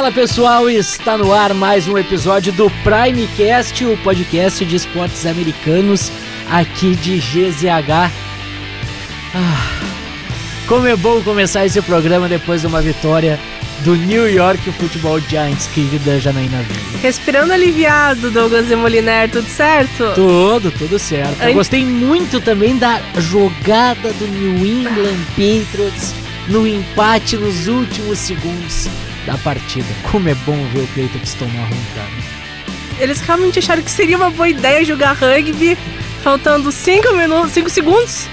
Fala pessoal, está no ar mais um episódio do Primecast, o podcast de esportes americanos aqui de GZH. Ah, como é bom começar esse programa depois de uma vitória do New York Football Giants, querida Janaína Vila. Respirando aliviado, Douglas Demoliner, tudo certo? Tudo, tudo certo. Eu gostei muito também da jogada do New England Patriots no empate nos últimos segundos da partida. Como é bom ver o Patriots tomar ruim, cara. Eles realmente acharam que seria uma boa ideia jogar rugby, faltando 5 minutos, 5 segundos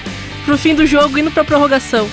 pro fim do jogo indo pra prorrogação.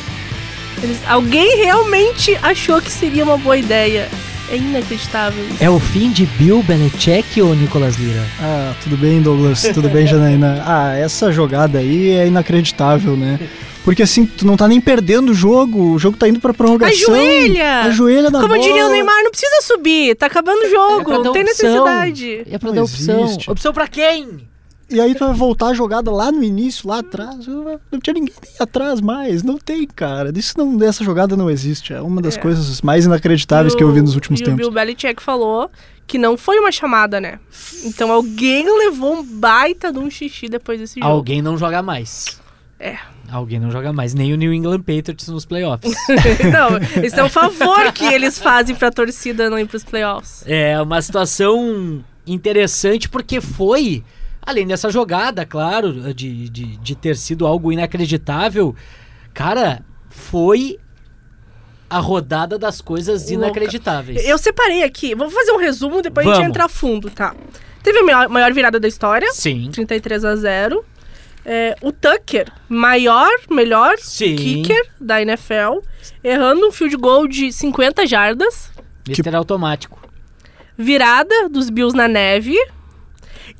Eles, alguém realmente achou que seria uma boa ideia. É inacreditável. É o fim de Bill Belichick ou Nicolas Lira? Ah, tudo bem, Douglas? Tudo bem, Janaína? Ah, essa jogada aí é inacreditável, né? Porque assim, tu não tá nem perdendo o jogo, o jogo tá indo pra prorrogação. Ajoelha! Ajoelha na Como bola. diria o Neymar, não precisa subir, tá acabando o jogo, É pra dar não tem opção. necessidade. É pra Não dar opção. existe. Opção pra quem? E aí tu vai voltar a jogada lá no início, lá atrás. Não tinha ninguém atrás mais. Não tem, cara. Isso não, essa jogada não existe. É uma das É. coisas mais inacreditáveis E que eu o- vi nos últimos e tempos. o Bill Belichick falou que não foi uma chamada, né? Então alguém levou um baita de um xixi depois desse jogo. Alguém não joga mais. É. Alguém não joga mais. Nem o New England Patriots nos playoffs. não, esse é um favor que eles fazem pra torcida não ir pros playoffs. É uma situação interessante porque foi, além dessa jogada, claro, de, de, de ter sido algo inacreditável, cara, foi a rodada das coisas Louca. inacreditáveis. Eu separei aqui, vou fazer um resumo, depois a gente Vamos. entra a fundo, tá? Teve a maior, maior virada da história, Sim. 33 a 0. É, o Tucker, maior, melhor Sim. kicker da NFL, errando um field goal de 50 jardas. Mister automático. Virada dos Bills na neve.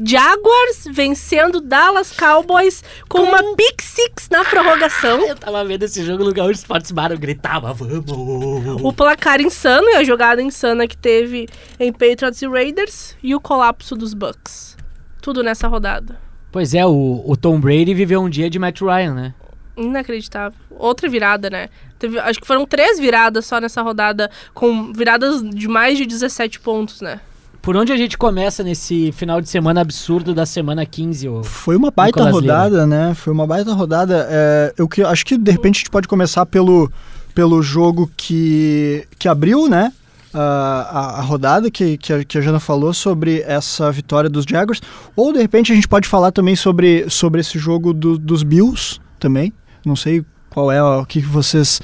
Jaguars vencendo Dallas Cowboys com uma pick six na prorrogação. Eu tava vendo esse jogo no Gaúcho Sports Bar, eu gritava, vamos! O placar insano e a jogada insana que teve em Patriots e Raiders. E o colapso dos Bucks. Tudo nessa rodada. Pois é, o, o Tom Brady viveu um dia de Matt Ryan, né? Inacreditável. Outra virada, né? Teve, acho que foram três viradas só nessa rodada, com viradas de mais de 17 pontos, né? Por onde a gente começa nesse final de semana absurdo da semana 15? ô? Foi uma baita Nicolas Lira. rodada, né? Foi uma baita rodada. É, eu que, acho que de repente a gente pode começar pelo, pelo jogo que, que abriu, né? A, a, rodada que, que, a, que a Jana falou sobre essa vitória dos Jaguars. Ou de repente a gente pode falar também sobre, sobre esse jogo do- dos Bills também. Não sei qual é o que vocês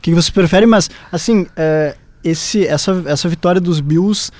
que vocês preferem, mas assim é, esse essa, essa vitória dos Bills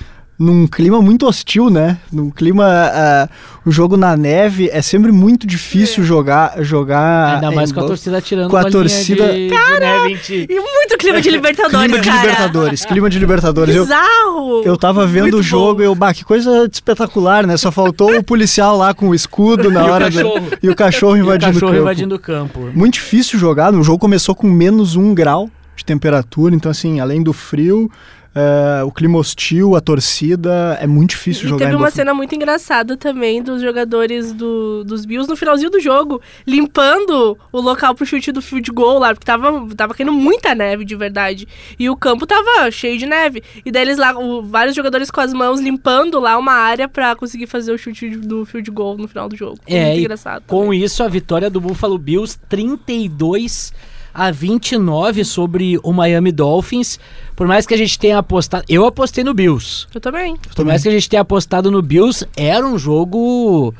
num clima muito hostil, né? Num clima ah, o jogo na neve é sempre muito difícil jogar jogar Ainda mais com a torcida tirando com a torcida- de, de neve em ti. E muito clima de Libertadores, clima de cara. Libertadores, clima de Libertadores. Eu, Bizarro. eu tava vendo Muito o jogo bom. e eu, bah, que coisa espetacular, né? Só faltou o policial lá com o escudo na E o hora do- cachorro. e o cachorro E o invadindo cachorro o campo. invadindo o campo. Muito difícil jogar. O jogo começou com menos um grau de temperatura, então assim, além do frio, é, o clima hostil, a torcida, é muito difícil E jogar teve em uma Buffalo. cena muito engraçada também dos jogadores do, dos Bills no finalzinho do jogo, limpando o local pro chute do field goal lá, porque tava, tava caindo muita neve de verdade. E o campo tava cheio de neve. E daí eles lá, o- vários jogadores com as mãos limpando lá uma área pra conseguir fazer o chute do field goal no final do jogo. Foi É, muito engraçado. Com isso, a vitória do Buffalo Bills 32 a 29 sobre o Miami Dolphins. Por mais que a gente tenha apostado. Eu apostei no Bills. Eu também. Por mais que a gente tenha apostado no Bills, era um jogo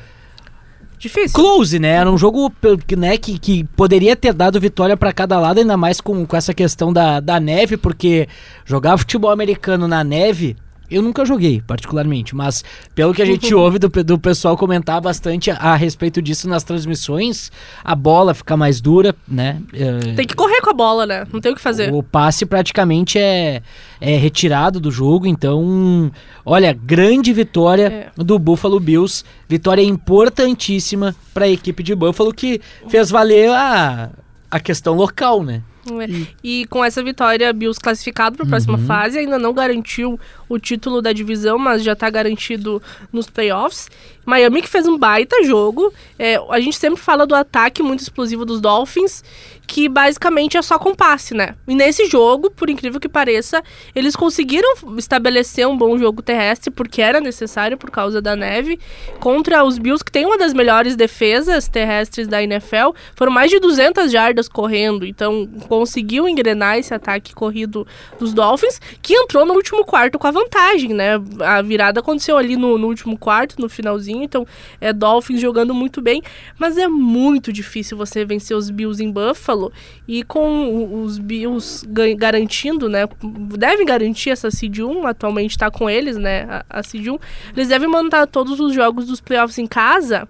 Difícil. close, né? Era um jogo né, que, que poderia ter dado vitória pra cada lado, ainda mais com, com essa questão da, da neve, porque jogar futebol americano na neve. Eu nunca joguei, particularmente, mas pelo que a gente ouve do, do pessoal comentar bastante a, a respeito disso nas transmissões, a bola fica mais dura, né? É, Tem que correr com a bola, né? Não tem o que fazer. o passe praticamente é, é retirado do jogo, então, olha, grande vitória do Buffalo Bills, vitória importantíssima para a equipe de Buffalo que fez valer a, a questão local, né? É. E com essa vitória, Bills classificado para a próxima Uhum. fase, ainda não garantiu o título da divisão, mas já tá garantido nos playoffs. Miami que fez um baita jogo. É, a gente sempre fala do ataque muito explosivo dos Dolphins, que basicamente é só com passe, né? E nesse jogo, por incrível que pareça, eles conseguiram estabelecer um bom jogo terrestre, porque era necessário por causa da neve, contra os Bills, que tem uma das melhores defesas terrestres da NFL. Foram mais de 200 jardas correndo, então conseguiu engrenar esse ataque corrido dos Dolphins, que entrou no último quarto com a vantagem, né? A virada aconteceu ali no, no último quarto, no finalzinho então é Dolphins jogando muito bem, mas é muito difícil você vencer os Bills em Buffalo e com os Bills garantindo, né, devem garantir essa seed 1, atualmente está com eles, né, a, a seed 1, eles devem mandar todos os jogos dos playoffs em casa.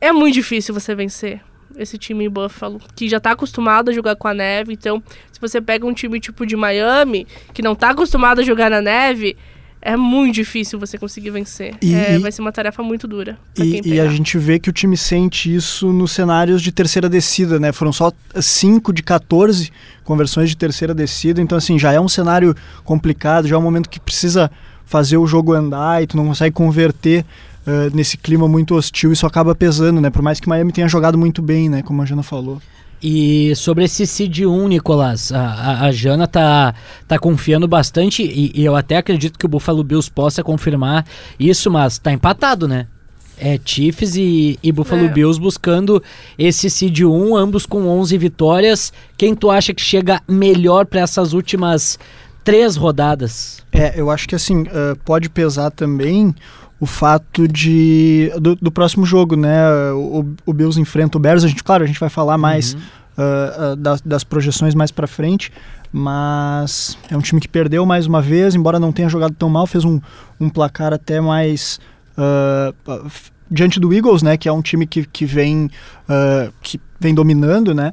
É muito difícil você vencer esse time em Buffalo, que já está acostumado a jogar com a neve. Então, se você pega um time tipo de Miami, que não está acostumado a jogar na neve, é muito difícil você conseguir vencer. E, é, vai ser uma tarefa muito dura. E, e, a gente vê que o time sente isso nos cenários de terceira descida, né? Foram só 5 de 14 conversões de terceira descida, então assim, já é um cenário complicado, já é um momento que precisa fazer o jogo andar e tu não consegue converter uh, nesse clima muito hostil, isso acaba pesando, né? Por mais que Miami tenha jogado muito bem, né? Como a Jana falou. E sobre esse Cid 1, Nicolas, a, a, a, Jana tá, tá confiando bastante e, e, eu até acredito que o Buffalo Bills possa confirmar isso, mas tá empatado, né? É Chiefs e, e Buffalo é. Bills buscando esse Cid 1, ambos com 11 vitórias. Quem tu acha que chega melhor para essas últimas três rodadas? É, eu acho que assim, uh, pode pesar também o fato de do, do, próximo jogo, né? O, o Bills enfrenta o Bears. A gente, claro, a gente vai falar mais uhum. uh, uh, das, das, projeções mais para frente, mas é um time que perdeu mais uma vez, embora não tenha jogado tão mal, fez um, um placar até mais uh, diante do Eagles, né? Que é um time que, que vem que vem dominando, né?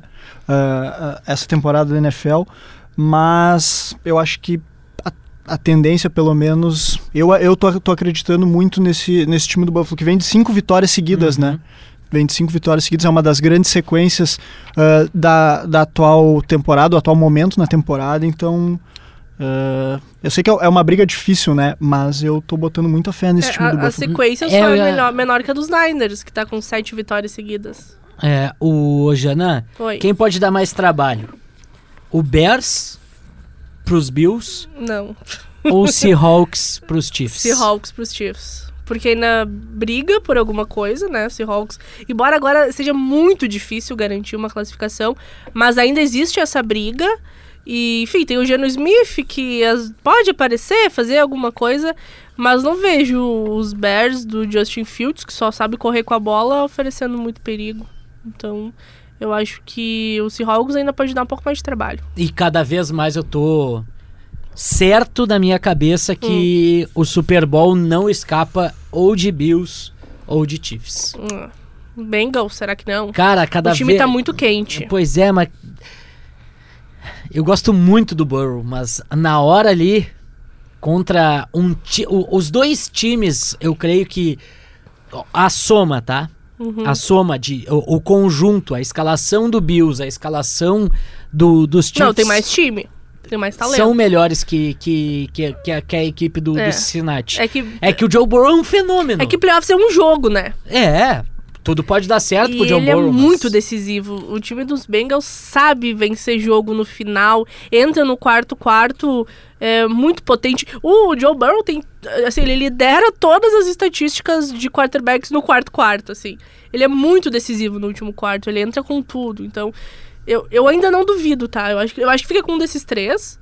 essa temporada da NFL, mas eu acho que a tendência, pelo menos. Eu, eu tô, tô acreditando muito nesse, nesse time do Buffalo, que vem de cinco vitórias seguidas, uhum. né? Vem de cinco vitórias seguidas, é uma das grandes sequências uh, da, da atual temporada, do atual momento na temporada, então. Uh, eu sei que é, é uma briga difícil, né? Mas eu tô botando muita fé nesse é, time a, do Buffalo. A sequência só é, é menor, menor que a dos Niners, que tá com sete vitórias seguidas. É, o Janã, quem pode dar mais trabalho? O Bears pros Bills? Não. Ou Seahawks pros Chiefs? Seahawks pros Chiefs. Porque ainda briga por alguma coisa, né? Seahawks. Embora agora seja muito difícil garantir uma classificação, mas ainda existe essa briga. E, enfim, tem o Geno Smith que pode aparecer, fazer alguma coisa, mas não vejo os Bears do Justin Fields, que só sabe correr com a bola, oferecendo muito perigo. Então, eu acho que o Seahawks ainda pode dar um pouco mais de trabalho. E cada vez mais eu tô certo da minha cabeça que hum. o Super Bowl não escapa ou de Bills ou de Chiefs. Hum. Bengals, será que não? Cara, cada vez... O time ve... tá muito quente. Pois é, mas... Eu gosto muito do Burrow, mas na hora ali, contra um... Ti... Os dois times, eu creio que... A soma, tá? Uhum. A soma de. O, o, conjunto, a escalação do Bills, a escalação do, dos times. Não, tem mais time. Tem mais talento. São melhores que, que, que, que, a, que a equipe do, é. do Cincinnati. É que, é que o Joe Burrow é um fenômeno. É que playoffs é um jogo, né? É, tudo pode dar certo e pro Joe ele Burrow. Ele é muito decisivo. O time dos Bengals sabe vencer jogo no final, entra no quarto quarto é, muito potente. O Joe Burrow tem, assim, ele lidera todas as estatísticas de quarterbacks no quarto quarto, assim. Ele é muito decisivo no último quarto, ele entra com tudo. Então, eu, eu ainda não duvido, tá? Eu acho, eu acho que fica com um desses três.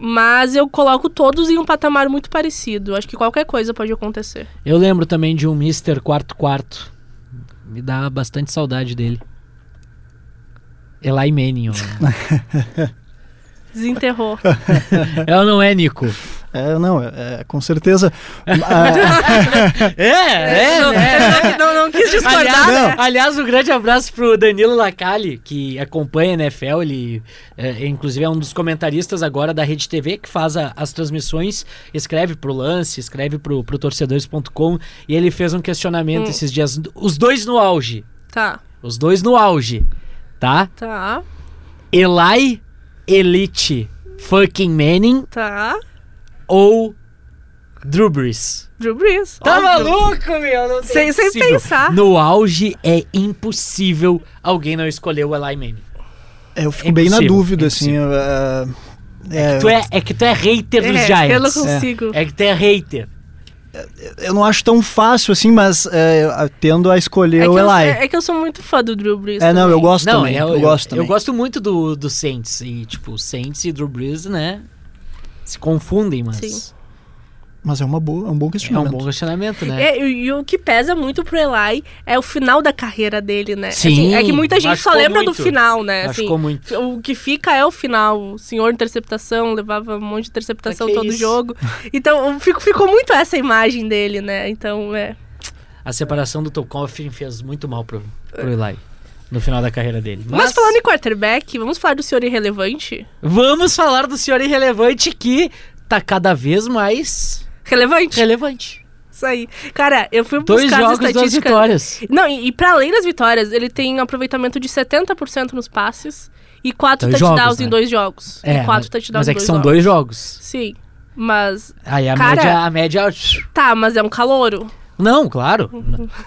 Mas eu coloco todos em um patamar muito parecido. Acho que qualquer coisa pode acontecer. Eu lembro também de um Mr. Quarto Quarto me dá bastante saudade dele. Eli Manning. Desenterrou. Ela não é, Nico? É, não, é, é com certeza. é, é, não, é. Não, não quis discordar. Aliás, né? aliás, um grande abraço pro Danilo Lacalle, que acompanha a NFL. Ele, é, inclusive, é um dos comentaristas agora da Rede TV, que faz a, as transmissões, escreve pro Lance, escreve pro, pro torcedores.com. E ele fez um questionamento hum. esses dias. Os dois no auge. Tá. Os dois no auge. Tá? Tá. Eli Elite fucking Manning. Tá ou Drew Brees? Drew Brees. Tá óbvio. maluco, meu? Não tem- Sem- é sem pensar. No auge é impossível alguém não escolher o Eli Manning. Eu fico É bem na dúvida, é assim. eu, é, é, Tu é, é que tu é hater dos É, Giants. eu não consigo. É que tu é hater. Eu não acho tão fácil assim, mas é, eu tendo a escolher É o eu, Eli. é, é que eu sou muito fã do Drew Brees. É, não, eu também. gosto Não, também. é, eu, gosto também. Eu gosto muito do, do Saints. E, tipo, Saints e Drew Brees, né? Se confundem, mas. Sim. Mas é, uma boa, é um bom É um questionamento. bom questionamento, né? É, e, e o que pesa muito pro Eli é o final da carreira dele, né? Sim, Assim, é que muita gente só lembra muito. do final, né? Assim, muito. o que fica é o final. O senhor interceptação, levava um monte de interceptação Mas todo isso? jogo. Então, fico, ficou muito essa imagem dele, né? Então, é. A separação do Tom Coughlin fez muito mal pro, pro Eli. No final da carreira dele. Mas, falando em quarterback, vamos falar do senhor irrelevante? Vamos falar do senhor irrelevante que tá cada vez mais Relevante? relevante. Isso aí. Cara, eu fui Dois buscar as jogos, duas estatísticas. vitórias. Não, e, e pra além das vitórias, ele tem um aproveitamento de 70% nos passes e quatro Dois touchdowns jogos, em né? dois jogos. É, e quatro mas, mas é em que são jogos. dois jogos. Sim. Mas. Aí a Cara- média, a média. Tá, mas é um calouro. Não, claro.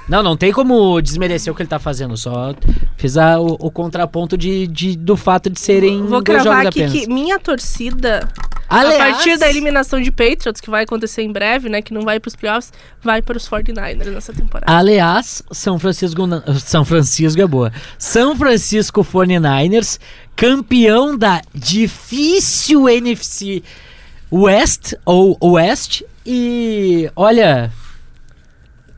Não, não tem como desmerecer o que ele tá fazendo. Só fiz a- o, o contraponto de, de- do fato de serem Vou dois jogos aqui apenas. que minha torcida, Aliás, a partir da eliminação de Patriots, que vai acontecer em breve, né? Que não vai pros playoffs, vai para os 49ers nessa temporada. Aliás, São Francisco. São Francisco é boa. São Francisco 49ers, campeão da difícil NFC West ou West. E olha.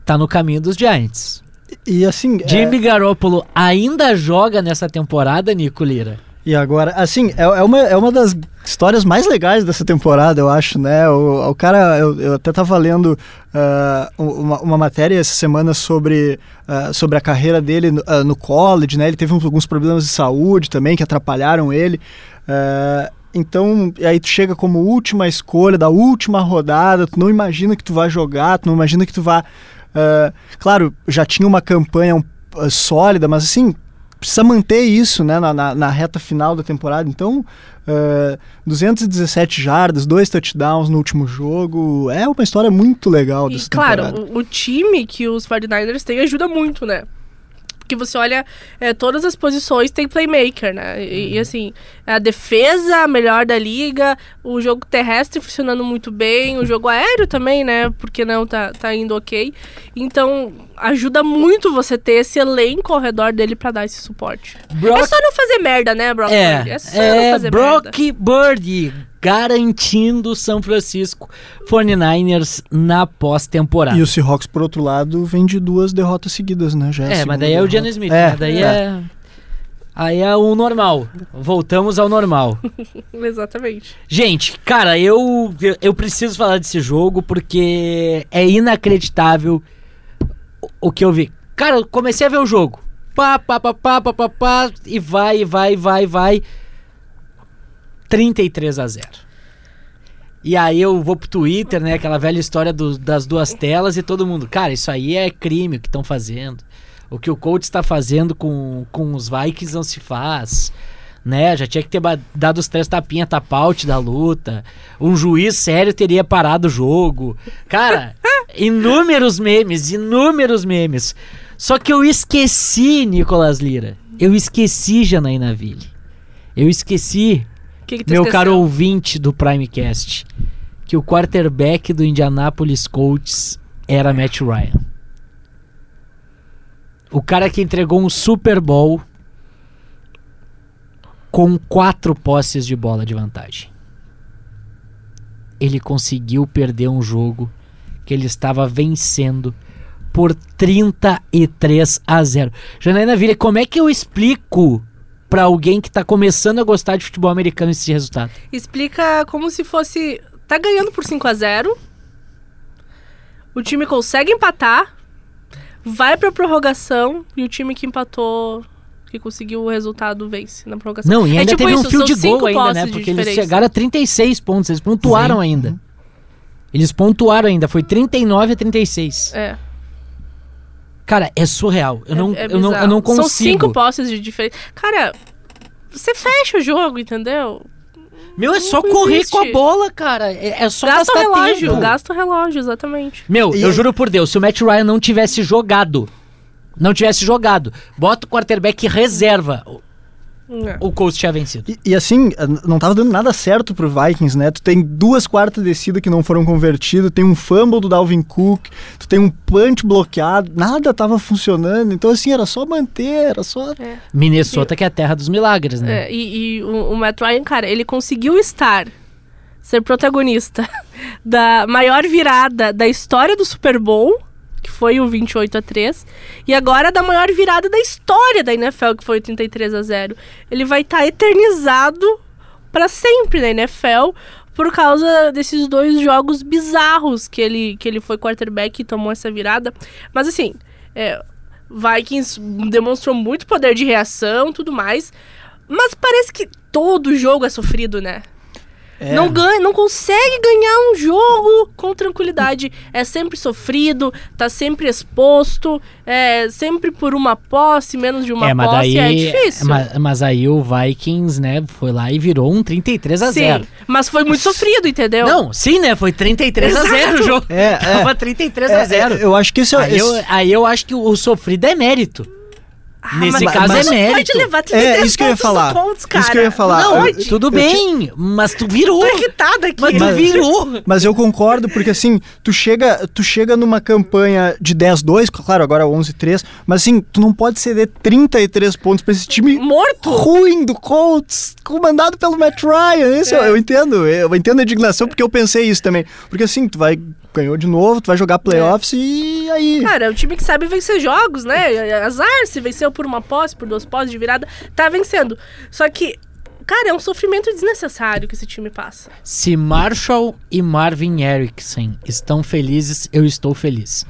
Tá no caminho dos Giants. E assim, é- Jimmy Garoppolo ainda joga nessa temporada, Nico Lira? E agora, assim, é, é uma, é uma das histórias mais legais dessa temporada, eu acho, né? O, o cara, eu, eu até tava lendo ah, uma, uma matéria essa semana sobre, ah, sobre a carreira dele no, ah, no college, né? Ele teve uns- alguns problemas de saúde também que atrapalharam ele. Então, aí tu chega como última escolha da última rodada, tu não imagina que tu vai jogar, tu não imagina que tu vai. ah, claro, já tinha uma campanha ah, sólida, mas assim, precisa manter isso né, na, na- na reta final da temporada. Então, ah, 217 jardas, dois touchdowns no último jogo. É uma história muito legal E dessa claro, temporada. o, o time que os 49ers têm ajuda muito, né? Porque você olha, é, todas as posições tem playmaker, né? E, Uhum. e, assim, a defesa melhor da liga, o jogo terrestre funcionando muito bem, o jogo aéreo também, né? Porque não tá, tá indo ok. Então, ajuda muito você ter esse elenco ao redor dele pra dar esse suporte. Brock É só não fazer merda, né, Brock? É, é só não é fazer Brock merda. Birdie garantindo o São Francisco 49ers na pós-temporada. E o Seahawks, por outro lado, vem de duas derrotas seguidas, né? Já a É, mas daí é o derrota. Gianni Smith, É, né? Daí é. é. Aí é o normal. Voltamos ao normal. Exatamente. Gente, cara, eu, eu- preciso falar desse jogo porque é inacreditável o, o que eu vi. Cara, eu comecei a ver o jogo. Pá, pá, pá, pá, pá, pá, pá, e vai, e vai, e vai, e vai. 33 a 0. E aí eu vou pro Twitter, né? Aquela velha história do- das duas telas e todo mundo, cara, isso aí é crime o que estão fazendo. O que o coach está fazendo com, com os Vikings não se faz. Né? Já tinha que ter dado os três tapinha tapaute da luta. Um juiz sério teria parado o jogo. Cara, inúmeros memes, inúmeros memes. Só que eu esqueci, Nicolas Lira. Eu esqueci Janaína Ville. Eu esqueci que, que meu esqueceu? caro ouvinte do Primecast, que o quarterback do Indianapolis Colts era Matt Ryan. O cara que entregou um Super Bowl com quatro posses de bola de vantagem. Ele conseguiu perder um jogo que ele estava vencendo por 33 a 0. Janaína Villa, como é que eu explico pra alguém que tá começando a gostar de futebol americano esse resultado? Explica como se fosse. Tá ganhando por 5 a 0 O time consegue empatar. Vai pra prorrogação. E o time que empatou. Que conseguiu o resultado vence na prorrogação. Não, e É ainda tipo teve um são cinco goal ainda, né? de Porque eles chegaram a 36 pontos, eles pontuaram Sim. ainda. Eles pontuaram ainda, foi 39 a 36. É, Cara, é surreal. Eu, é- não, é eu, não, eu não consigo. São cinco posses de diferença. Cara, você fecha o jogo, entendeu? Meu, é só Não correr existe. com a bola, cara. É, é só Gasta o gastar relógio, tempo. gasta o relógio, exatamente. Meu, E eu aí- juro por Deus, se o Matt Ryan não tivesse jogado, não tivesse jogado, bota o quarterback reserva, o- É. o Colts tinha vencido. E, e assim, não tava dando nada certo pro Vikings, né? Tu tem duas quartas descidas que não foram convertidas, tem um fumble do Dalvin Cook, tu tem um punch bloqueado, nada tava funcionando. Então, assim, era só manter, era só. Minnesota que é a terra dos milagres, né? É, e, e o, o Matt Ryan, cara, ele conseguiu estar, ser protagonista da maior virada da história do Super Bowl, que foi o 28 a 3, e agora da maior virada da história da NFL, que foi o 33 a 0. Ele vai estar eternizado pra sempre na NFL por causa desses dois jogos bizarros que ele, que ele foi quarterback e tomou essa virada. Mas assim, é, Vikings demonstrou muito poder de reação tudo mais. Mas parece que todo jogo é sofrido, né? É. Não ganha, não consegue ganhar um jogo com tranquilidade. É sempre sofrido, tá sempre exposto, é sempre por uma posse, menos de uma é, mas posse, daí, é difícil. Mas, mas aí o Vikings, né, foi lá e virou um 33 a 0. Sim, mas foi muito sofrido, entendeu? Não, sim, né? Foi 33 a 0 o Exato. jogo. É, é. Tava 33 É, a 0. é, eu acho que esse é Aí eu, aí eu acho que o, o sofrido é mérito. Ah, Nesse mas- caso mas é mérito. Pode levar 33 É, isso que eu ia pontos falar. Colts, cara. Isso que eu ia falar. Não, Eu-. Tudo eu bem, mas tu virou. Tô irritada aqui. Mas tu Mas- virou. Mas eu concordo, porque assim, tu chega, tu chega numa campanha de 10-2, claro, agora 11-3, mas assim, tu não pode ceder 33 pontos pra esse time Morto. ruim do Colts, comandado pelo Matt Ryan. Esse eu, É. eu entendo, eu entendo a indignação porque eu pensei isso também. Porque assim, tu vai ganhou de novo, tu vai jogar playoffs e aí. Cara, é um time que sabe vencer jogos, né? Azar, se venceu por uma posse, por duas posses de virada, tá vencendo. Só que, cara, é um sofrimento desnecessário que esse time passa. Se Marshall e Marvin Erickson estão felizes, eu estou feliz.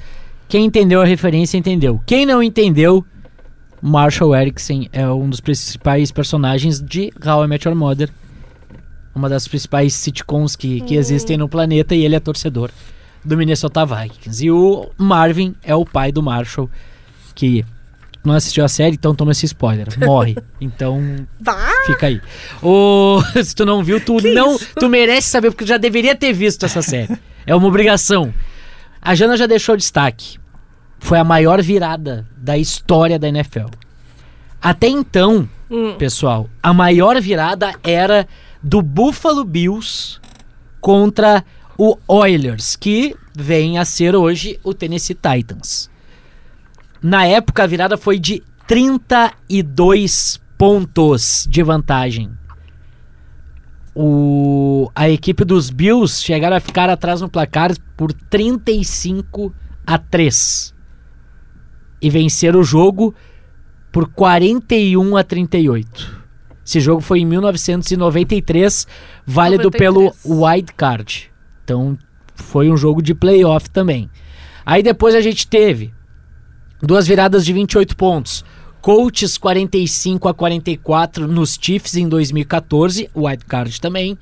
Quem entendeu a referência entendeu. Quem não entendeu, Marshall Erickson é um dos principais personagens de How I Met Your Mother. Uma das principais sitcoms que, que existem no planeta e ele é torcedor do Minnesota Vikings. E o Marvin é o pai do Marshall, que não assistiu a série, então toma esse spoiler. Morre. Então Vá! Fica aí. O... Se tu não viu, tu Que não. isso? Tu merece saber, porque tu já deveria ter visto essa série. É uma obrigação. A Jana já deixou destaque. Foi a maior virada da história da NFL. Até então, Hum. pessoal, a maior virada era do Buffalo Bills contra o Oilers, que vem a ser hoje o Tennessee Titans. Na época, a virada foi de 32 pontos de vantagem. O, a equipe dos Bills chegaram a ficar atrás no placar por 35 a 3. E venceram o jogo por 41 a 38. Esse jogo foi em 1993, válido 93. pelo wild card. Então foi um jogo de playoff também. Aí depois a gente teve duas viradas de 28 pontos. Colts 45 a 44 nos Chiefs em 2014, wild card também.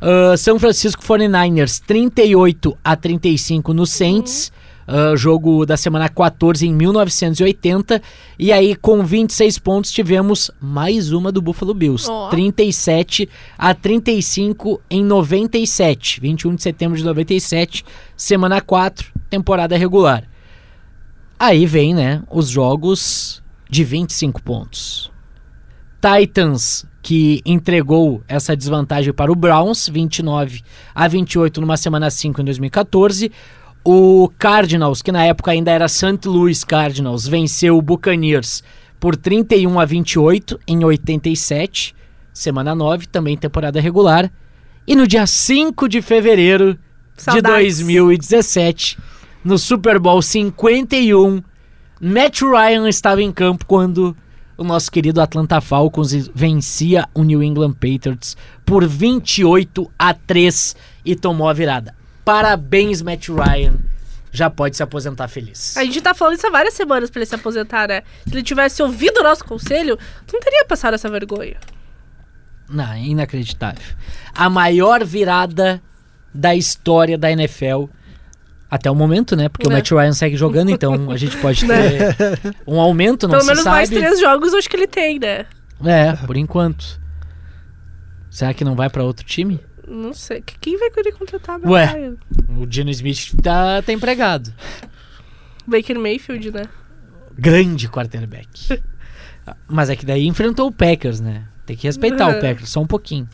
Ah, São Francisco 49ers 38 a 35 no Saints. Ah, jogo da semana 14 em 1980. E aí, com 26 pontos, tivemos mais uma do Buffalo Bills. Ó. 37 a 35 em 97. 21 de setembro de 97, semana 4, temporada regular. Aí vem, né, os jogos de 25 pontos. Titans, que entregou essa desvantagem para o Browns, 29 a 28 numa semana 5 em 2014. O Cardinals, que na época ainda era St. Louis Cardinals, venceu o Buccaneers por 31 a 28 em 87, semana 9, também temporada regular. E no dia 5 de fevereiro de Saudades. 2017, no Super Bowl 51, Matt Ryan estava em campo quando o nosso querido Atlanta Falcons vencia o New England Patriots por 28 a 3 e tomou a virada. Parabéns, Matt Ryan. Já pode se aposentar feliz. A gente tá falando isso há várias semanas pra ele se aposentar, né? Se ele tivesse ouvido o nosso conselho, não teria passado essa vergonha. Não, é inacreditável. A maior virada da história da NFL. Até o momento, né? Porque o É. Matt Ryan segue jogando, então a gente pode Né? ter um aumento, não Pelo menos sabe. mais três jogos acho que ele tem, né? É, por enquanto. Será que não vai pra outro time? Não sei. Que- Quem vai querer contratar? Meu Ué. O Dino Smith tá, tá empregado. Baker Mayfield, né? Grande quarterback. Mas é que daí enfrentou o Packers, né? Tem que respeitar o Uhum. Packers, só um pouquinho.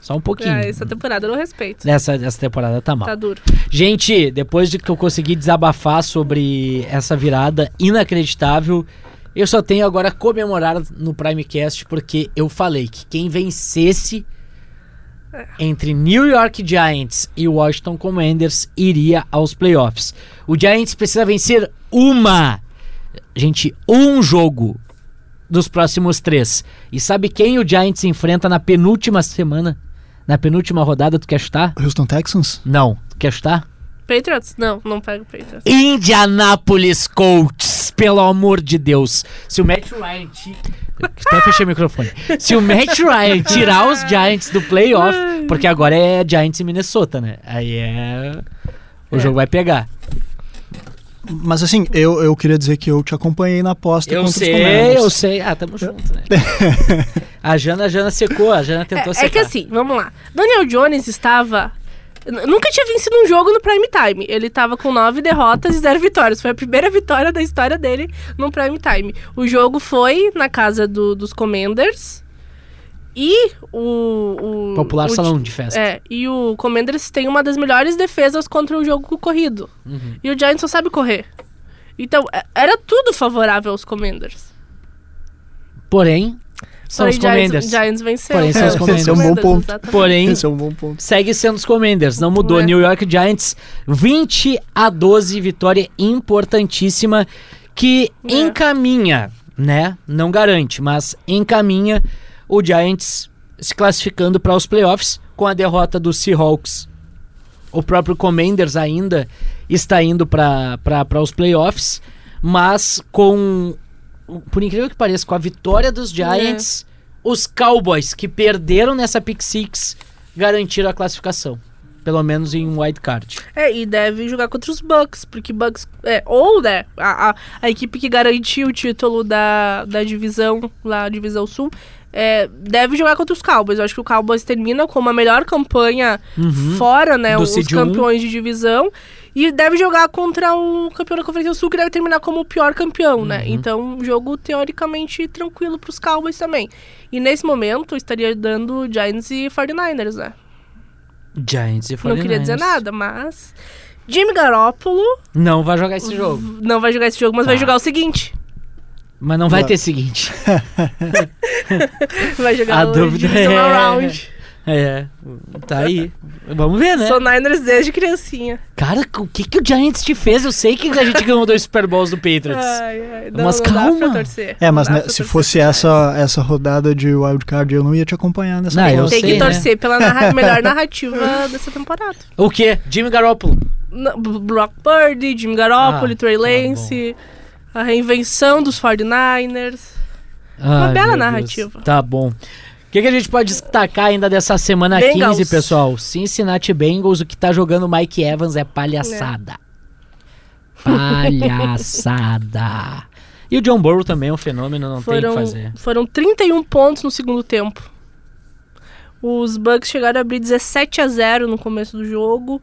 Só um pouquinho. Ah, essa temporada eu não respeito. Nessa, essa temporada tá mal. Tá duro. Gente, depois de que eu consegui desabafar sobre essa virada inacreditável, eu só tenho agora a comemorar no Primecast porque eu falei que quem vencesse entre New York Giants e Washington Commanders iria aos playoffs. O Giants precisa vencer uma, gente, um jogo dos próximos três. E sabe quem o Giants enfrenta na penúltima semana? Na penúltima rodada, tu quer chutar? Houston Texans? Não. Tu quer chutar? Patriots? Não, não pega o Patriots. Indianapolis Colts, pelo amor de Deus. Se o Matt Ryan. Ti... Até fechei o microfone. Se o Matt Ryan tirar os Giants do playoff, porque agora é Giants e Minnesota, né? Aí é. O É. jogo vai pegar. Mas assim, eu, eu queria dizer que eu te acompanhei na aposta Eu contra os sei, Commanders. eu sei. Ah, tamo junto, né? A Jana, a Jana secou, a Jana tentou É, secar. é que assim, vamos lá. Daniel Jones estava. Nunca tinha vencido um jogo no prime time. Ele estava com nove derrotas e zero vitórias. Foi a primeira vitória da história dele no prime time. O jogo foi na casa do- dos Commanders. E o. o Popular o salão de festa. É, e o Commanders tem uma das melhores defesas contra o jogo corrido. Uhum. E o Giants só sabe correr. Então, é- era tudo favorável aos Commanders. Porém, são Porém, os Commanders. Giants, Giants venceu. Porém, são os É, Commanders. esse é um bom ponto. exatamente. Porém, Esse é um bom ponto. segue sendo os Commanders, não mudou. É. New York Giants 20 a 12, vitória importantíssima que É. encaminha, né? Não garante, mas encaminha o Giants se classificando para os playoffs com a derrota do Seahawks. O próprio Commanders ainda está indo para os playoffs, mas com por incrível que pareça, com a vitória dos Giants, os Cowboys que perderam nessa pick six garantiram a classificação. Pelo menos em um wild card. É, e deve jogar contra os Bucks, porque Bucks. É, ou, né, a, a, a equipe que garantiu o título da, da divisão, lá, divisão sul, é, deve jogar contra os Cowboys. Eu acho que o Cowboys termina com uma melhor campanha fora, né, os campeões de divisão. E deve jogar contra o campeão da Conferência Sul, que deve terminar como o pior campeão, né? Uhum. Então, um jogo teoricamente tranquilo pros Cowboys também. E nesse momento, estaria dando Giants e 49ers, né? Giants e 49ers. Não queria dizer nada, mas. Jimmy Garoppolo Não vai jogar esse jogo. não vai jogar esse jogo, mas vai Tá. jogar o seguinte. Mas não vai Vai. ter seguinte. Vai jogar A o dúvida Divisional é- Round. É, tá aí. Vamos ver, né? Sou Niners desde criancinha. Cara, o que, que o Giants te fez? Eu sei que a gente ganhou dois Super Bowls do Patriots. Ai, ai, não, Mas não dá calma. pra torcer. É, mas Não dá né, pra se torcer. fosse essa, essa rodada de wildcard, eu não ia te acompanhar nessa Não. Tem sei, que né? torcer pela narra- melhor narrativa dessa temporada. O quê? Jimmy Garoppolo. Brock Purdy, Jimmy Garoppolo, Ah, Trey tá Lance, a reinvenção dos 49ers. Ai, bela meu Deus. narrativa. Tá bom. O que, que a gente pode destacar ainda dessa semana Bengals. 15, pessoal? Cincinnati Bengals, o que tá jogando Mike Evans é palhaçada. Palhaçada. E o John Burrow também é um fenômeno, não tem o que Foram, fazer. foram 31 pontos no segundo tempo. Os Bucks chegaram a abrir 17 a 0 no começo do jogo.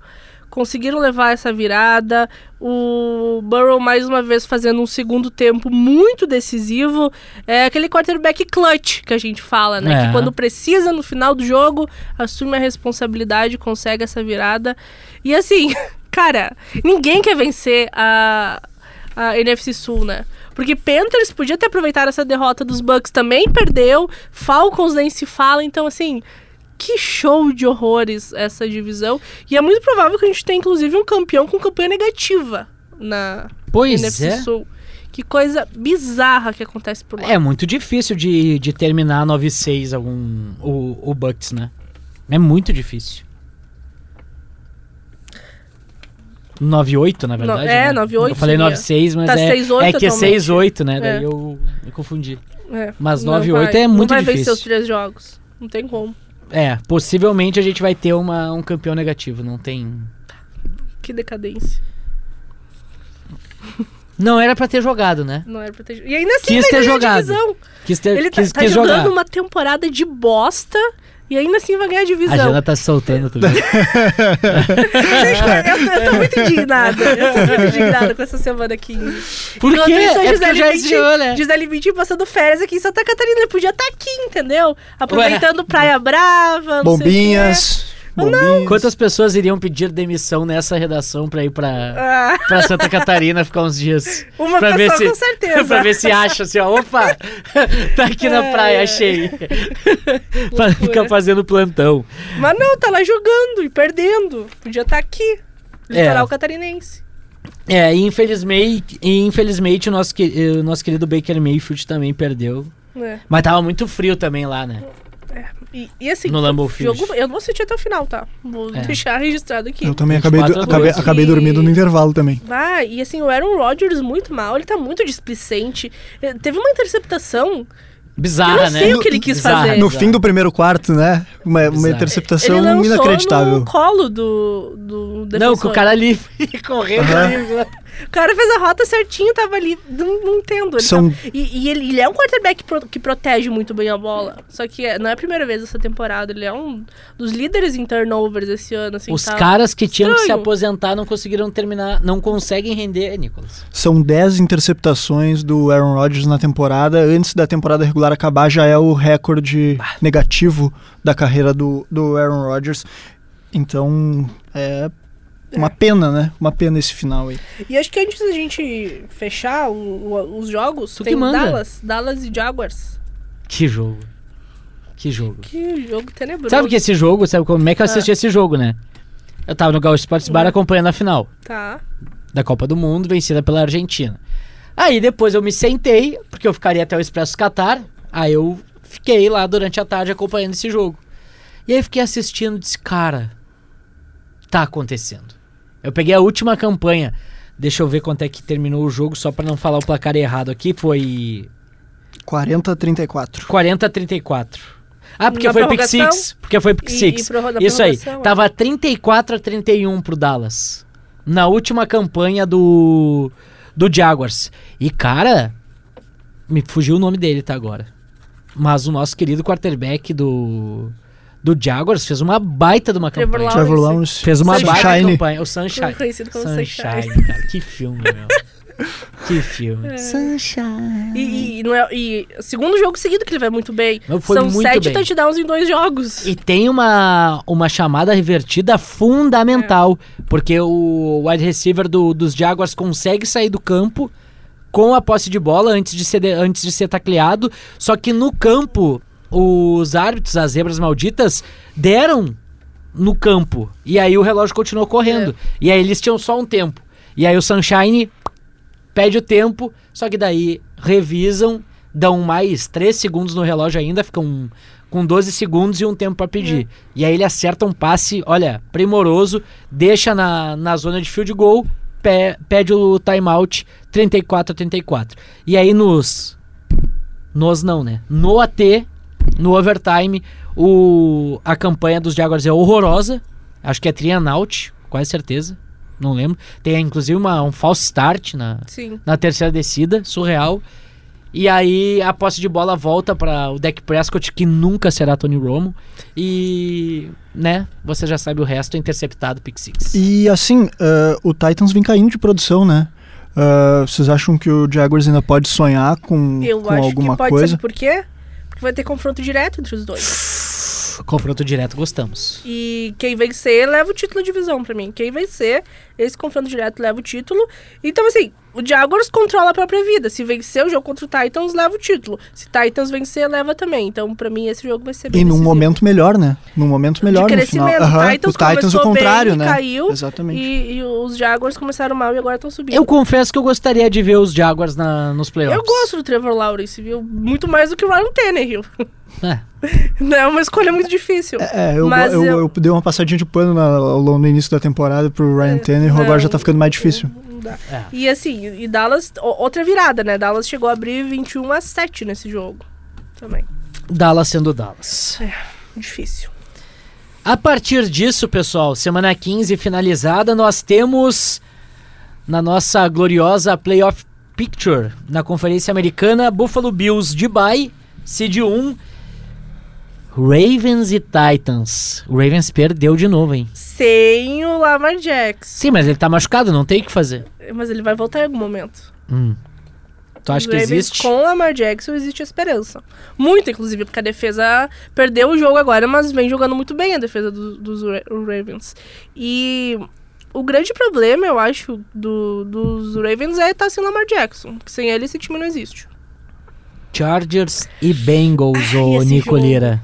Conseguiram levar essa virada. O Burrow, mais uma vez, fazendo um segundo tempo muito decisivo. É aquele quarterback clutch que a gente fala, né? É. Que quando precisa, no final do jogo, assume a responsabilidade, consegue essa virada. E assim, cara, ninguém quer vencer a, a NFC Sul, né? Porque Panthers podia ter aproveitado essa derrota dos Bucks, também perdeu. Falcons nem se fala, então assim, que show de horrores essa divisão. E é muito provável que a gente tenha, inclusive, um campeão com campanha negativa na Pois NFC é. Sul. Que coisa bizarra que acontece por lá. É muito difícil de, de terminar 9-6 algum, o, o Bucks, né? É muito difícil. 9-8, na verdade. No- é, né? 9-8 Eu falei seria. 9-6, mas Tá é, 6-8 é que é atualmente. 6-8, né? Daí É. eu me confundi. É, Mas não 9 e vai- 8 é muito não vai vencer difícil. os três jogos. Não tem como. É, possivelmente a gente vai ter uma, um campeão negativo, não tem... Que decadência. Não era pra ter jogado, né? Não era pra ter... E ainda assim, Quis vai ter jogado. divisão. Quis ter, Ele tá, quis, tá quis jogando jogar. uma temporada de bosta. E ainda assim vai ganhar A divisão. Jana tá se soltando também. eu, eu tô muito indignada. Eu tô muito indignada com essa semana aqui. Por Enquanto quê? isso, a É porque Gisele já exigiu, né? Gisele Bündchen passando férias aqui em Santa Catarina. Ele podia estar aqui, entendeu? Aproveitando Praia Brava, não sei o quê. Bombinhas. Bombinhas. Quantas pessoas iriam pedir demissão nessa redação pra ir pra, Ah, pra Santa Catarina ficar uns dias? uma pra ver pessoa se, com certeza. pra ver se acha assim, ó. Opa! tá aqui na É, praia, é. achei. pra Loucura. ficar fazendo plantão. Mas não, tá lá jogando e perdendo. Podia estar aqui. Litoral É. catarinense. É, e infelizmente, e infelizmente o nosso, o nosso querido Baker Mayfield também perdeu. É. Mas tava muito frio também lá, né? E, e assim, No Lambeau Field. jogo, eu não assisti até o final, tá? Vou É. deixar registrado aqui. Eu também acabei, 24 a acabei, dois. acabei E- dormindo no intervalo também. Ah, e assim, o Aaron Rodgers muito mal, ele tá muito displicente. Eh, Teve uma interceptação. Bizarra, Eu não né? sei o que ele quis Bizarra, fazer. No fim do primeiro quarto, né? Uma, uma interceptação inacreditável. no colo do, do defensor. Não, com o cara ali correndo Aham. ali. O cara fez a rota certinho, tava ali. Não, não entendo. Ele São- tava- E, e ele, ele é um quarterback pro- que protege muito bem a bola. Só que é- não é a primeira vez essa temporada. Ele é um dos líderes em turnovers esse ano. Assim, Os tá- caras que tinham que se estranho. aposentar não conseguiram terminar, não conseguem render, Nicolas. São 10 interceptações do Aaron Rodgers na temporada. Antes da temporada regular acabar, já é o recorde negativo da carreira do, do Aaron Rodgers. Então, é uma pena, né? Uma pena esse final aí. E acho que antes da gente fechar o- o- os jogos, Tu tem que manda. Dallas. Dallas e Jaguars. Que jogo. Que jogo. Que jogo tenebroso. Sabe que esse jogo, sabe como é que eu assisti esse jogo, né? Eu tava no Gaúcho Sports Bar Ué. acompanhando a final Tá. da Copa do Mundo, vencida pela Argentina. Aí depois eu me sentei, porque eu ficaria até o Expresso Qatar. Aí eu fiquei lá durante a tarde acompanhando esse jogo. E aí fiquei assistindo e disse, cara, tá acontecendo. Eu peguei a última campanha. Deixa eu ver quanto é que terminou o jogo, só pra não falar o placar errado aqui. Foi 40 a 34. 40 a 34. Ah, porque Na foi Pick? Six. Porque foi Pick E- Six. e na Isso aí. é. Tava 34 a 31 pro Dallas. Na última campanha do do Jaguars. E cara, me fugiu o nome dele tá agora. Mas o nosso querido quarterback do do Jaguars fez uma baita de uma Trevor campanha. Lawrence. Trevor Lawrence. Fez uma baita Sunshine. campanha. O Sunshine. Conhecido como Sunshine, Sunshine. cara. Que filme, meu. que filme. E, e, e não é, e segundo jogo seguido que ele vai muito bem. Não, foi São muito sete bem. touchdowns em dois jogos. E tem uma, uma chamada revertida fundamental, porque o wide receiver do- dos Jaguars consegue sair do campo com a posse de bola antes de ser, antes de ser tacleado, só que no campo os árbitros, as zebras malditas, deram no campo. E aí o relógio continuou correndo. E aí eles tinham só um tempo. E aí o Sunshine pede o tempo, só que daí revisam, dão mais 3 segundos no relógio ainda, ficam com 12 segundos e um tempo pra pedir. E aí ele acerta um passe, olha, primoroso, deixa na, na zona de field goal, pe- pede o timeout 34 a 34. E aí nos nos não, né? No AT, no overtime, o, a campanha dos Jaguars é horrorosa. Acho que é trianaut, quase certeza. Não lembro. Tem inclusive uma, um false start na, Sim. na terceira descida, surreal. E aí a posse de bola volta para o Dak Prescott, que nunca será Tony Romo. E, né, você já sabe o resto, interceptado, pick six. E assim, eh, o Titans vem caindo de produção, né? Eh, vocês acham que o Jaguars ainda pode sonhar com, Eu com acho alguma que pode, coisa? sabe por quê? Porque vai ter confronto direto entre os dois. Confronto direto, gostamos. E quem vencer leva o título de divisão pra mim. Quem vencer, esse confronto direto leva o título. Então, assim, o Jaguars controla a própria vida. Se vencer o jogo contra o Titans, leva o título. Se Titans vencer, leva também. Então, pra mim, esse jogo vai ser bem E num decisivo. momento melhor, né? Num momento melhor de no final. crescimento. Aham, Titans o Titans o contrário, bem, né? caiu, Exatamente. E, e os Jaguars começaram mal e agora estão subindo. Eu confesso que eu gostaria de ver os Jaguars na, nos playoffs. Eu gosto do Trevor Lawrence, viu? Muito mais do que o Ryan Tannehill. É, Não é uma escolha muito difícil. É, eu, Mas eu, eu- eu dei uma passadinha de pano na- do início da temporada pro Ryan Tannehill, agora não. já tá ficando mais difícil. É. E assim, e Dallas, outra virada, né? Dallas chegou a abrir 21 a 7 nesse jogo. Também. Dallas sendo Dallas. Difícil. A partir disso, pessoal, semana 15 finalizada, nós temos na nossa gloriosa playoff picture na Conferência Americana Buffalo Bills de bye, seed 1. Ravens e Titans. O Ravens perdeu de novo, hein? Sem o Lamar Jackson. Sim, mas ele tá machucado, não tem o que fazer. Mas ele vai voltar em algum momento. Hum. Tu acha Os que Ravens existe? Com o Lamar Jackson existe esperança. Muito, inclusive, porque a defesa perdeu o jogo agora, mas vem jogando muito bem a defesa do- dos Ra- Ravens. E o grande problema, eu acho, do- dos Ravens é estar sem Lamar Jackson. Sem ele esse time não existe. Chargers e Bengals, ô Nicoleira.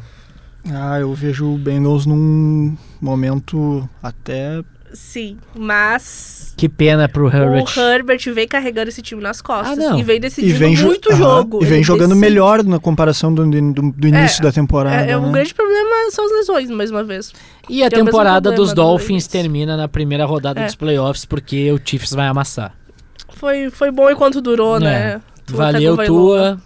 Ah, eu vejo o Bengals num momento até. Sim, mas Que pena pro Herbert. o Herbert vem carregando esse time nas costas. Ah, não. e vem E decidindo vem, jo- muito Aham, jogo. E vem Ele jogando decide. melhor na comparação do, do, do início da temporada. É, é, o né? grande problema são as lesões, mais uma vez. E a Tem temporada dos do Dolphins termina na primeira rodada É. dos playoffs, porque o Chiefs vai amassar. Foi, foi bom enquanto durou, É. né? Tua Valeu, tua.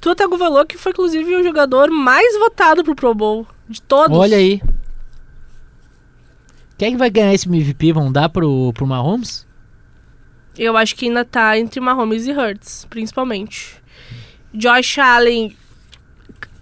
Tua Tagovailoa, que foi inclusive o jogador mais votado pro Pro Bowl de todos. Olha aí. Quem é que vai ganhar esse MVP? Vão dar pro, pro Mahomes? Eu acho que ainda tá entre Mahomes e Hurts, principalmente. Josh Allen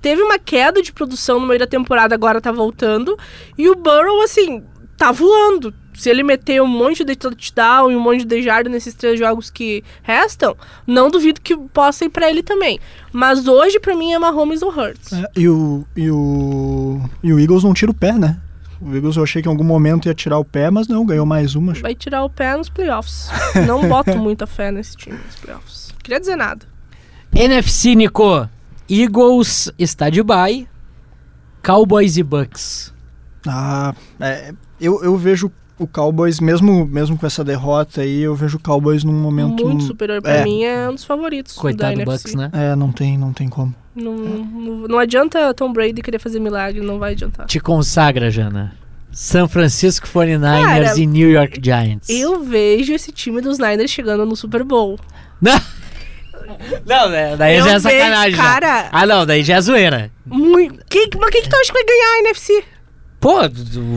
teve uma queda de produção no meio da temporada, agora tá voltando. E o Burrow, assim, tá voando. Se ele meter um monte de touchdown e um monte de jarda nesses três jogos que restam, não duvido que possa ir pra ele também. Mas hoje, pra mim, é Mahomes ou Hurts. É, e, o, e, o, e o Eagles não tira o pé, né? O Eagles eu achei que em algum momento ia tirar o pé, mas não, ganhou mais uma. Vai tirar o pé nos playoffs. Não boto muita fé nesse time nos playoffs. Queria dizer nada. NFC, Nico. Eagles está de bye. Cowboys e Bucks. Ah, é, eu, eu vejo o Cowboys, mesmo, mesmo com essa derrota aí, eu vejo o Cowboys num momento. Muito superior pra é. mim, é um dos favoritos Coitado do. Bucks, né? É, não tem, não tem como. Não, não, não adianta Tom Brady querer fazer milagre, não vai adiantar. Te consagra, Jana. São Francisco 49ers Cara, e New York Giants. Eu vejo esse time dos Niners chegando no Super Bowl. Não, não né, daí Eu já é vejo, sacanagem. já. cara. Ah, não, daí já é zoeira. Muito. Quem, mas quem que tu acha que vai ganhar a NFC? Pô,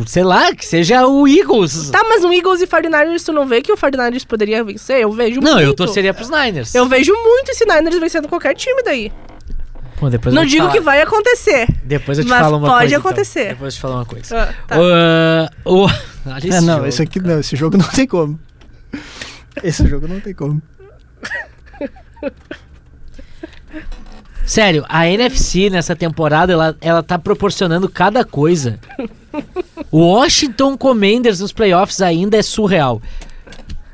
sei lá, que seja o Eagles. Tá, mas o Eagles e 49ers, tu não vê que o 49ers poderia vencer? Eu vejo não, muito. eu torceria pros Niners. Eu vejo muito esse Niners vencendo qualquer time daí. Pô, depois eu não digo falar. que vai acontecer. Depois eu te falo uma pode coisa. então. acontecer. Depois eu te falo uma coisa. Ah, tá. Ah, o... Olha esse É, não, jogo. esse aqui não, esse jogo não tem como. Esse jogo não tem como. Sério, a NFC nessa temporada, ela, ela tá proporcionando cada coisa. O Washington Commanders nos playoffs ainda é surreal.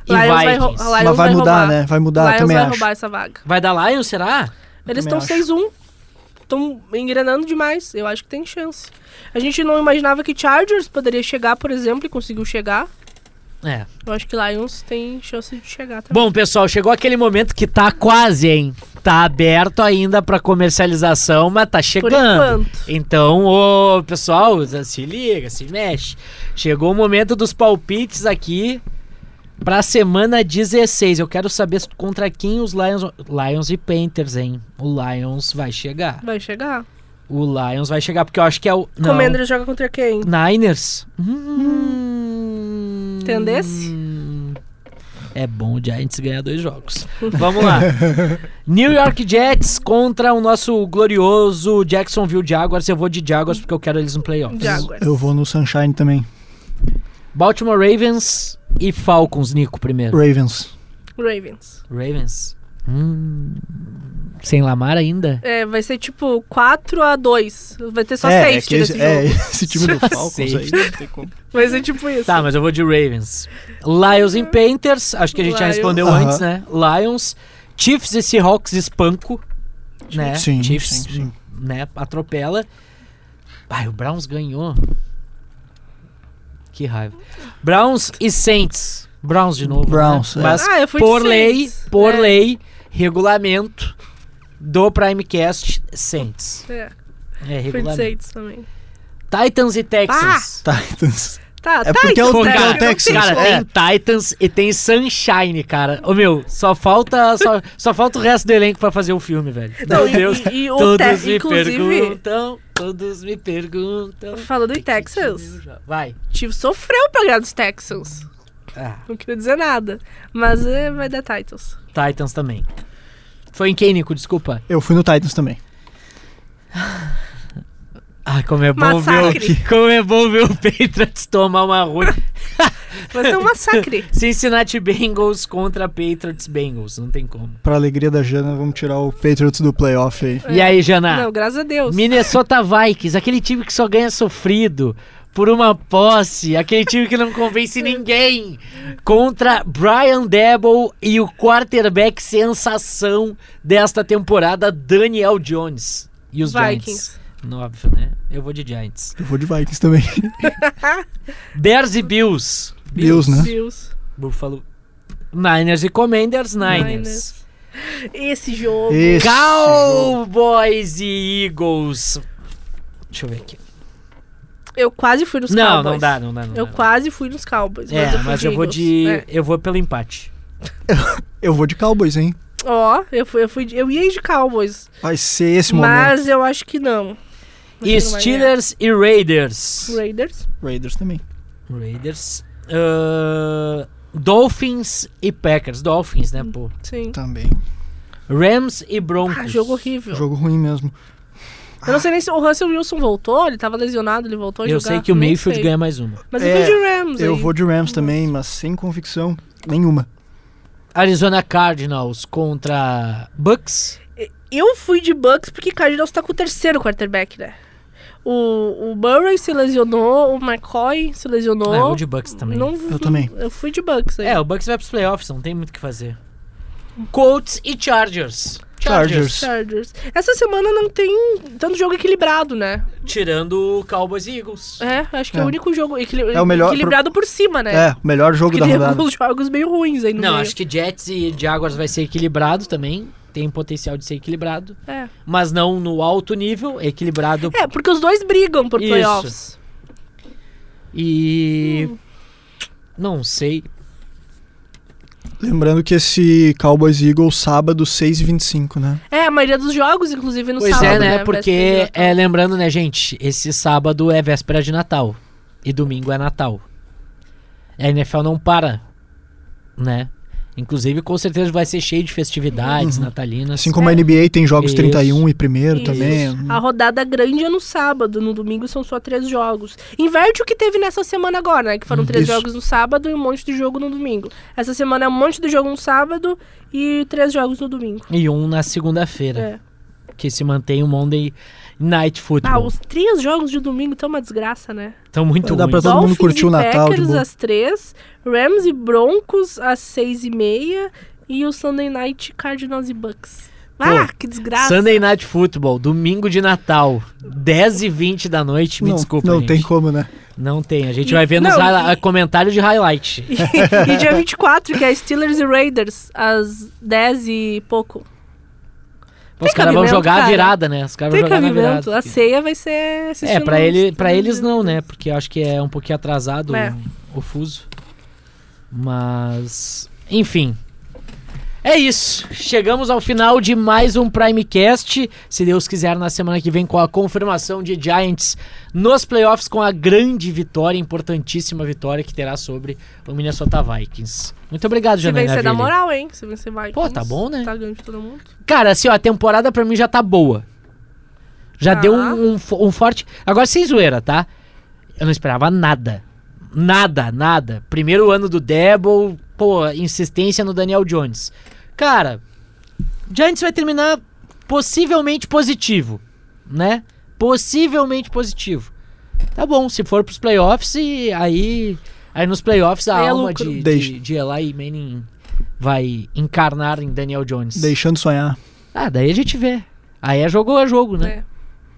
E Lions vai Lions Mas vai vai mudar, roubar. né? Vai mudar, Lions também vai acho. roubar essa vaga. Vai dar Lions, será? Eles estão acho. 6-1. Estão engrenando demais. Eu acho que tem chance. A gente não imaginava que Chargers poderia chegar, por exemplo, e conseguiu chegar. É. Eu acho que Lions tem chance de chegar também. Bom, pessoal, chegou aquele momento que tá quase, hein? Tá aberto ainda pra comercialização, mas tá chegando. Então, ô, pessoal, se liga, se mexe. Chegou o momento dos palpites aqui pra semana 16. Eu quero saber contra quem os Lions, Lions e Panthers, hein? O Lions vai chegar. Vai chegar. O Lions vai chegar porque eu acho que é o não. Commander joga contra quem? Niners. Hum, Entendesse? É bom o Giants ganhar dois jogos. Vamos lá. New York Jets contra o nosso glorioso Jacksonville Jaguars. Eu vou de Jaguars porque eu quero eles no playoffs. Jaguars. Eu vou no Sunshine também. Baltimore Ravens e Falcons, Nico, primeiro. Ravens. Ravens. Ravens. Hum, sem Lamar ainda? É, vai ser tipo 4x2. Vai ter só é, 6 é, esse, é, esse time do Falcons aí não tem como. Vai ser tipo isso. Tá, mas eu vou de Ravens. Lions e Panthers. Acho que a gente já Lions. respondeu Aham. antes, né? Lions. Chiefs e Seahawks espanco. Né? Sim, Chiefs, sim, sim. né? Atropela. Ai, o Browns ganhou. Que raiva. Browns e Saints. Browns de novo. Browns, né? é. Mas Ah, eu fui de por lei, por É. lei, regulamento do Primecast Saints. É, É, regulamento. Saints também. Titans e Texans. Titans. Tá, É tá. porque é o- Pô, Porque cara, é o Texans, cara, é. tem Titans e tem Sunshine, cara. Ô meu, só falta só, só falta o resto do elenco pra fazer o filme, velho. Não, Meu Deus. e- e todos Te- me inclusive- perguntam, todos me perguntam. Falando em Texans. Vai. Tive sofreu pra ganhar dos Texans. Ah, Não queria dizer nada. Mas é, vai dar Titans. Titans também. Foi em quem, Nico? Desculpa. Eu fui no Titans também. Ai, como é bom ver Massacre. o, como é bom ver o Patriots tomar uma ruim. Vai ser um massacre. Cincinnati Bengals contra Patriots Bengals, não tem como. Pra alegria da Jana, vamos tirar o Patriots do playoff aí. E aí, Jana? Não, graças a Deus. Minnesota Vikings, aquele time que só ganha sofrido por uma posse, aquele time que não convence ninguém, contra Brian Debo e o quarterback sensação desta temporada, Daniel Jones. E os Giants. Vikings. No, óbvio, né? Eu vou de Giants. Eu vou de Vikings também. Bears e Bills. Bills, né? Bills. Buffalo. Niners e Commanders, Niners. Niners. Esse jogo. Esse Cowboys e Eagles. Deixa eu ver aqui. Eu quase fui nos Não, Cowboys. não dá, não dá, não Eu dá. quase fui nos Cowboys. É, mas de eu vou Eagles. de. É. Eu vou pelo empate. Eu vou de Cowboys, hein? Ó, eu fui, eu fui, de- eu ia de Cowboys, Vai ser esse momento. mas eu acho que não. E não Steelers e Raiders. Raiders. Raiders também. Raiders. Ah, Dolphins e Packers. Dolphins, né, pô? Sim. Também. Rams e Broncos. Ah, jogo horrível. Jogo ruim mesmo. Eu não sei nem se o Russell Wilson voltou, ele tava lesionado, ele voltou a Eu jogar. sei que o Mayfield sei. ganha mais uma. Mas É, eu fui de Rams Eu aí. vou de Rams também, mas sem convicção nenhuma. Arizona Cardinals contra Bucks. Eu fui de Bucks porque Cardinals tá com o terceiro quarterback, né? O, o Murray se lesionou, o McCoy se lesionou. Ah, eu vou de Bucks também. Não, Eu também. Eu fui de Bucks aí. É, o Bucks vai pros playoffs, não tem muito o que fazer. Colts e Chargers. Chargers. Chargers. Essa semana não tem tanto jogo equilibrado, né? Tirando o Cowboys e Eagles. É, acho que é, É. o único jogo equili- É o melhor equilibrado por cima, né? É, o melhor jogo Porque da tem rodada. alguns jogos meio ruins aí no Não, meio. acho que Jets e Jaguars vai ser equilibrado também. Tem potencial de ser equilibrado. É. Mas não no alto nível, é equilibrado. É, porque os dois brigam por Isso. playoffs. E. Hum. Não sei. Lembrando que esse Cowboys Eagles sábado 6 e 25 né? É, a maioria dos jogos, inclusive no Pois sábado, é, né? de Porque, é, lembrando, né, gente? Esse sábado é véspera de Natal. E domingo é Natal. A NFL não para, né? Inclusive, com certeza vai ser cheio de festividades Uhum. natalinas. Assim como a NBA tem jogos Isso. 31 e primeiro Isso. também. A rodada grande é no sábado, no domingo são só três jogos. Inverte o que teve nessa semana agora, né? Que foram três Isso. jogos no sábado e um monte de jogo no domingo. Essa semana é um monte de jogo no sábado e três jogos no domingo. E um na segunda-feira. É. Que se mantém o Monday Night Ah, Football. os três jogos de domingo estão uma desgraça, né? Estão muito Dá pra ruins. todo mundo curtir e o Natal de Packers às três, Rams e Broncos às seis e meia e o Sunday Night Cardinals e Bucks. Ah, que desgraça. Sunday Night Football, domingo de Natal, 10 e 20 da noite. Me não, desculpa, Não gente. tem como, né? Não tem. A gente E- vai ver nos e- comentário de highlight. e dia 24, que é Steelers e Raiders, às 10 e pouco. Os caras vão jogar a cara. virada, né? Os caras vão jogar na cabimento. virada. A ceia vai ser É, pra, ele, pra eles não, né? Porque eu acho que é um pouquinho atrasado É. o, o fuso. Mas, enfim. É isso. Chegamos ao final de mais um Primecast. Se Deus quiser, na semana que vem, com a confirmação de Giants nos playoffs, com a grande vitória, importantíssima vitória que terá sobre o Minnesota Vikings. Muito obrigado, Se Janaína vencer, dá Ville. moral, hein? Se vencer, vai. Pô, tá bom, né? Tá ganhando de todo mundo. Cara, assim, ó, a temporada pra mim já tá boa. Já Tá. deu um, um um forte. Agora, sem zoeira, tá? Eu não esperava nada. Nada, nada. Primeiro ano do Debo, pô, insistência no Daniel Jones. Cara, Giants vai terminar possivelmente positivo, né? Possivelmente positivo. Tá bom, se for pros playoffs, e aí. Aí nos playoffs a é alma lucro. de, Deixa. de, de Eli Manning vai encarnar em Daniel Jones. Deixando sonhar. Ah, daí a gente vê. Aí é jogo a jogo, né? É.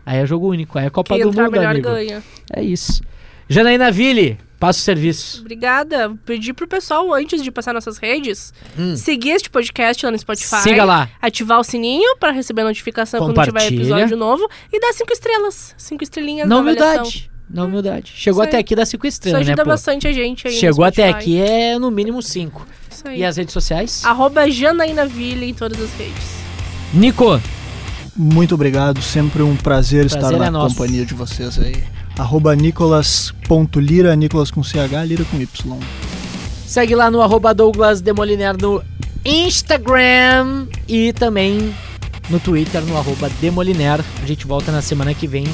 Aí é jogo único. Aí é Copa Quem do Mundo, melhor amigo. ganha. É isso. Janaína Ville, passa o serviço. Obrigada. Pedi pro pessoal, antes de passar nossas redes, Hum. seguir este podcast lá no Spotify. Siga lá. Ativar o sininho pra receber notificação quando tiver episódio novo. E dar cinco estrelas. Cinco estrelinhas Na na avaliação. humildade. Na humildade. Chegou Isso até aqui dá cinco Isso estrelas, né, ajuda pô? bastante a gente aí no Chegou até aqui é no mínimo cinco. Isso aí. E as redes sociais? Arroba Janaína Ville em todas as redes. Nico, Muito obrigado, sempre um prazer, estar Prazer na é nosso. companhia de vocês aí. Arroba nicolas.lira, Nicolas com CH, Lira com Y. segue lá no arroba Douglas Demoliner no Instagram e também no Twitter no arroba Demoliner. A gente volta na semana que vem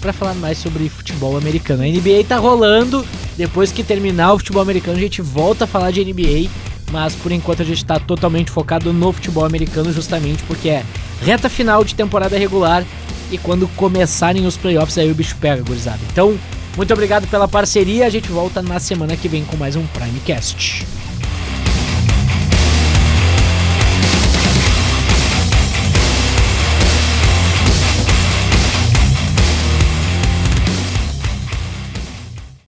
para falar mais sobre futebol americano. A NBA tá rolando, depois que terminar o futebol americano a gente volta a falar de NBA, mas por enquanto a gente tá totalmente focado no futebol americano justamente porque é reta final de temporada regular e quando começarem os playoffs aí o bicho pega, gurizada. Então, muito obrigado pela parceria, a gente volta na semana que vem com mais um Primecast.